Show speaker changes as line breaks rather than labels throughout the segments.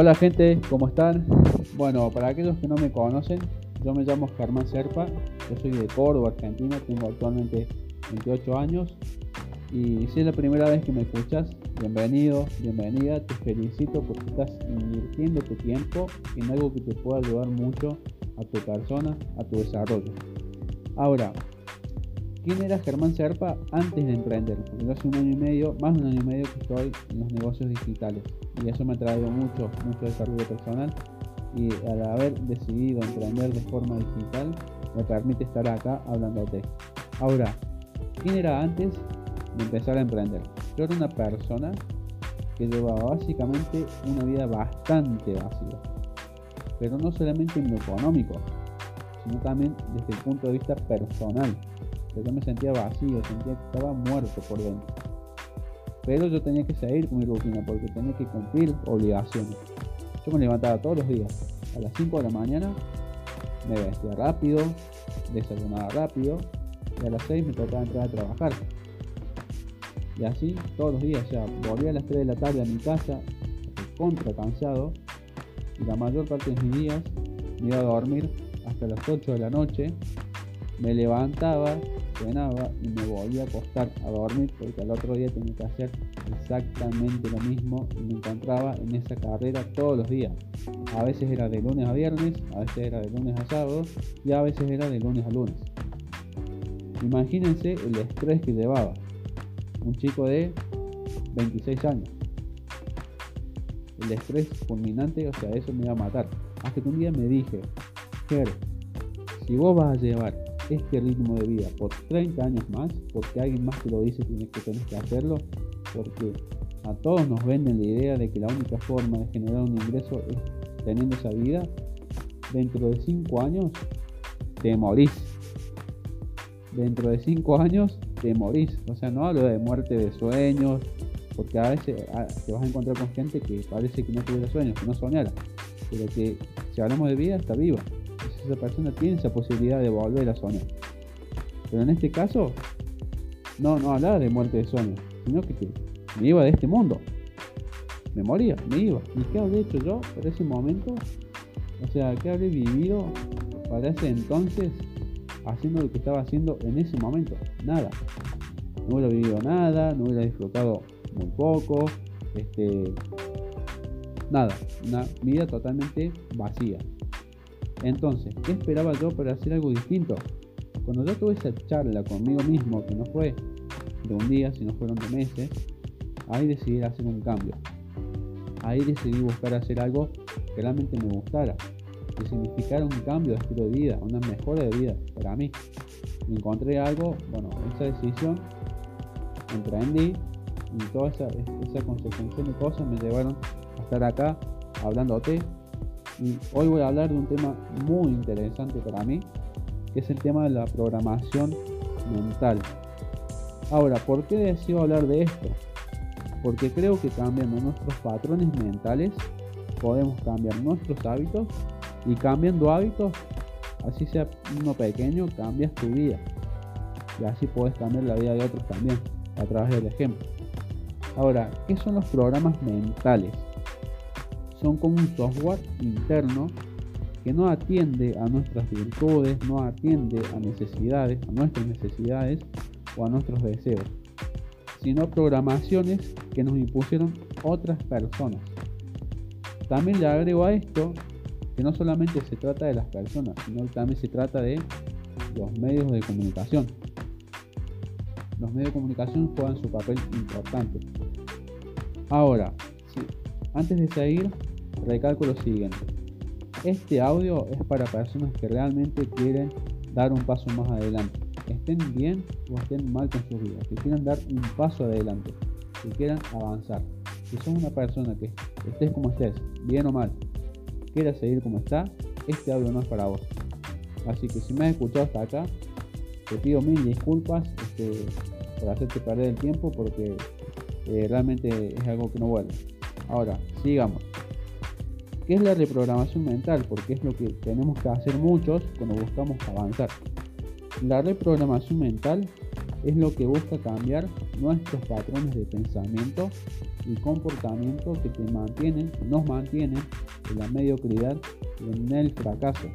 Hola gente, ¿cómo están? Bueno, para aquellos que no me conocen, yo me llamo Germán Serpa, yo soy de Córdoba, Argentina, tengo actualmente 28 años y si es la primera vez que me escuchas, bienvenido, bienvenida, te felicito porque estás invirtiendo tu tiempo en algo que te pueda ayudar mucho a tu persona, a tu desarrollo. Ahora, ¿quién era Germán Serpa antes de emprender? Porque yo hace un año y medio, más de un año y medio que estoy en los negocios digitales y eso me ha traído mucho, mucho desarrollo personal y al haber decidido emprender de forma digital me permite estar acá hablándote. Ahora, ¿quién era antes de empezar a emprender? Yo era una persona que llevaba básicamente una vida bastante vacía, pero no solamente en lo económico, sino también desde el punto de vista personal. Yo me sentía vacío, sentía que estaba muerto por dentro. Pero yo tenía que seguir con mi rutina porque tenía que cumplir obligaciones. Yo me levantaba todos los días a las 5 de la mañana, me vestía rápido, desayunaba rápido y a las 6 me tocaba entrar a trabajar. Y así todos los días, ya volvía a las 3 de la tarde a mi casa, contra cansado, y la mayor parte de mis días me iba a dormir hasta las 8 de la noche, me levantaba, y me volvía a acostar a dormir porque al otro día tenía que hacer exactamente lo mismo y me encontraba en esa carrera todos los días. A veces era de lunes a viernes, a veces era de lunes a sábado y a veces era de lunes a lunes. Imagínense el estrés que llevaba. Un chico de 26 años. El estrés fulminante, o sea, eso me iba a matar. Hasta que un día me dije, Ger, si vos vas a llevar este ritmo de vida por 30 años más, porque alguien más te lo dice tienes que tenés que hacerlo, porque a todos nos venden la idea de que la única forma de generar un ingreso es teniendo esa vida, dentro de 5 años te morís. Dentro de 5 años te morís. O sea, no hablo de muerte de sueños, porque a veces te vas a encontrar con gente que parece que no tuviera sueños, que no soñara, pero que si hablamos de vida está viva esa persona tiene esa posibilidad de volver a soñar. Pero en este caso, no, no hablaba de muerte de sueño, sino que, me iba de este mundo. Me moría, me iba. ¿Y qué habré hecho yo para ese momento? O sea, ¿qué habré vivido para ese entonces haciendo lo que estaba haciendo en ese momento? Nada. No hubiera vivido nada, no hubiera disfrutado muy poco, este, nada, una vida totalmente vacía. Entonces, ¿qué esperaba yo para hacer algo distinto? Cuando yo tuve esa charla conmigo mismo, que no fue de un día, sino fueron de meses, ahí decidí hacer un cambio. Ahí decidí buscar hacer algo que realmente me gustara, que significara un cambio de estilo de vida, una mejora de vida para mí. Y encontré algo, bueno, esa decisión, emprendí y toda esa, esa consecuencia de cosas me llevaron a estar acá hablándote y hoy voy a hablar de un tema muy interesante para mí, que es el tema de la programación mental. Ahora, ¿por qué decido hablar de esto? Porque creo que cambiando nuestros patrones mentales podemos cambiar nuestros hábitos y cambiando hábitos, así sea uno pequeño, cambias tu vida. Y así puedes cambiar la vida de otros también, a través del ejemplo. Ahora, ¿qué son los programas mentales? Son como un software interno que no atiende a nuestras virtudes, no atiende a necesidades, a nuestras necesidades o a nuestros deseos, sino programaciones que nos impusieron otras personas. También le agrego a esto que no solamente se trata de las personas, sino también se trata de los medios de comunicación. Los medios de comunicación juegan su papel importante. Ahora, antes de seguir, recalco lo siguiente. Este audio es para personas que realmente quieren dar un paso más adelante. Estén bien o estén mal con sus vidas. Que quieran dar un paso adelante. Que quieran avanzar. Si sos una persona que estés como estés, bien o mal, quieras seguir como está, este audio no es para vos. Así que si me has escuchado hasta acá, te pido mil disculpas este, por hacerte perder el tiempo porque eh, realmente es algo que no vuelve. Ahora, sigamos. ¿Qué es la reprogramación mental? Porque es lo que tenemos que hacer muchos cuando buscamos avanzar. La reprogramación mental es lo que busca cambiar nuestros patrones de pensamiento y comportamiento que te mantienen, nos mantienen en la mediocridad y en el fracaso.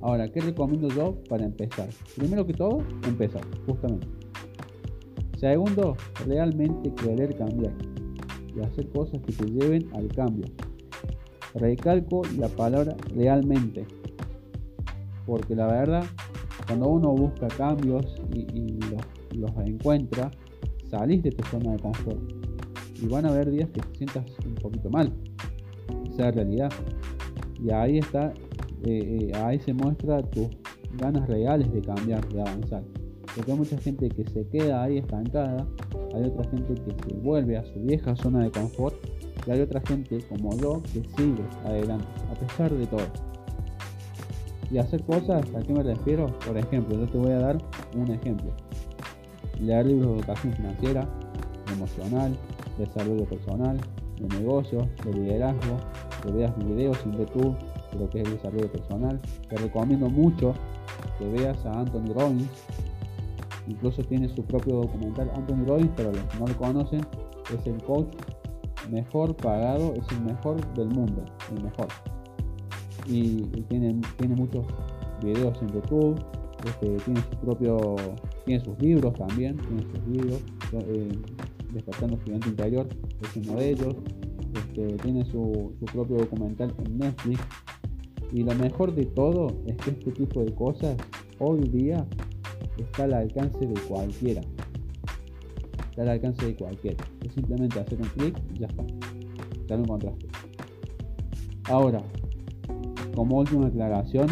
Ahora, ¿qué recomiendo yo para empezar? Primero que todo, empezar, justamente. Segundo, realmente querer cambiar y hacer cosas que te lleven al cambio. Recalco la palabra realmente, porque la verdad, cuando uno busca cambios y, los, encuentra, salís de tu zona de confort. Y van a haber días que te sientas un poquito mal. Esa realidad. Y ahí está, eh, eh, ahí se muestra tus ganas reales de cambiar, de avanzar. Porque hay mucha gente que se queda ahí estancada, hay otra gente que se vuelve a su vieja zona de confort y hay otra gente como yo que sigue adelante, a pesar de todo. Y hacer cosas, ¿a qué me refiero? Por ejemplo, yo te voy a dar un ejemplo. Leer libros de educación financiera, emocional, desarrollo personal, de negocios, de liderazgo, que veas videos en YouTube de lo que es el desarrollo personal. Te recomiendo mucho que veas a Anthony Robbins. Incluso tiene su propio documental Anthony Robbins, pero los que no lo conocen, es el coach mejor pagado, es el mejor del mundo, el mejor. Y, tiene, tiene muchos videos en YouTube, este, tiene su propio, tiene sus libros también, tiene sus libros, eh, Despertando Interior es uno de ellos, este, tiene su, su propio documental en Netflix. Y lo mejor de todo es que este tipo de cosas hoy día está al alcance de cualquiera al alcance de cualquiera. Es simplemente hacer un clic y ya está. Ya lo encontraste. Ahora, como última aclaración,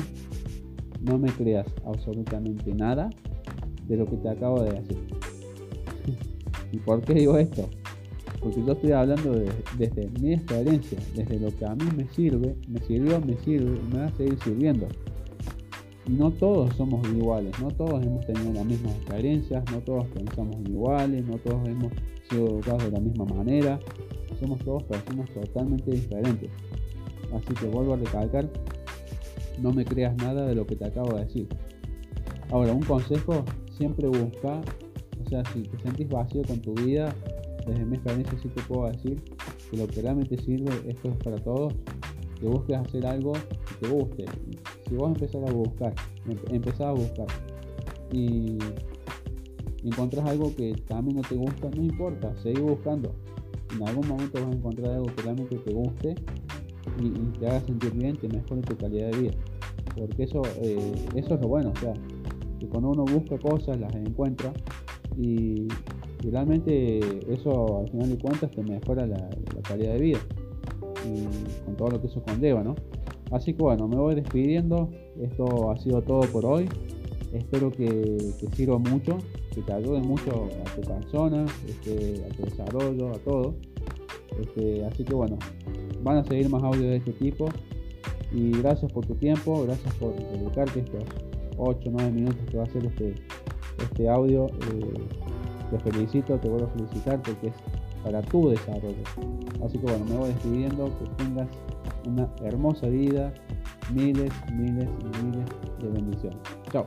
no me creas absolutamente nada de lo que te acabo de decir. ¿Y por qué digo esto? Porque yo estoy hablando desde mi experiencia, desde lo que a mí me sirve, me sirvió, me sirve y me va a seguir sirviendo no todos somos iguales, no todos hemos tenido las mismas experiencias, no todos pensamos iguales, no todos hemos sido educados de la misma manera, somos todos personas totalmente diferentes. Así que vuelvo a recalcar, no me creas nada de lo que te acabo de decir. Ahora, un consejo, siempre busca, o sea, si te sentís vacío con tu vida, desde mi experiencia sí te puedo decir que lo que realmente sirve, esto es para todos, que busques hacer algo que te guste. Si vos empezás a buscar, empezás a buscar y encontrás algo que también no te gusta, no importa, seguí buscando. En algún momento vas a encontrar algo que realmente te guste y, te haga sentir bien, te mejore tu calidad de vida. Porque eso, eh, eso es lo bueno, o sea, que cuando uno busca cosas, las encuentra y, realmente eso al final de cuentas te mejora la calidad de vida y con todo lo que eso conlleva, ¿no? Así que bueno, me voy despidiendo. Esto ha sido todo por hoy. Espero que te sirva mucho, que te ayude mucho a tu persona, este, a tu desarrollo, a todo. Este, así que bueno, van a seguir más audios de este tipo. Y gracias por tu tiempo, gracias por dedicarte estos 8 o 9 minutos que va a ser este, este audio. Eh, te felicito, te vuelvo a felicitar porque es para tu desarrollo. Así que bueno, me voy despidiendo, que tengas una hermosa vida, miles, miles y miles de bendiciones. Chao.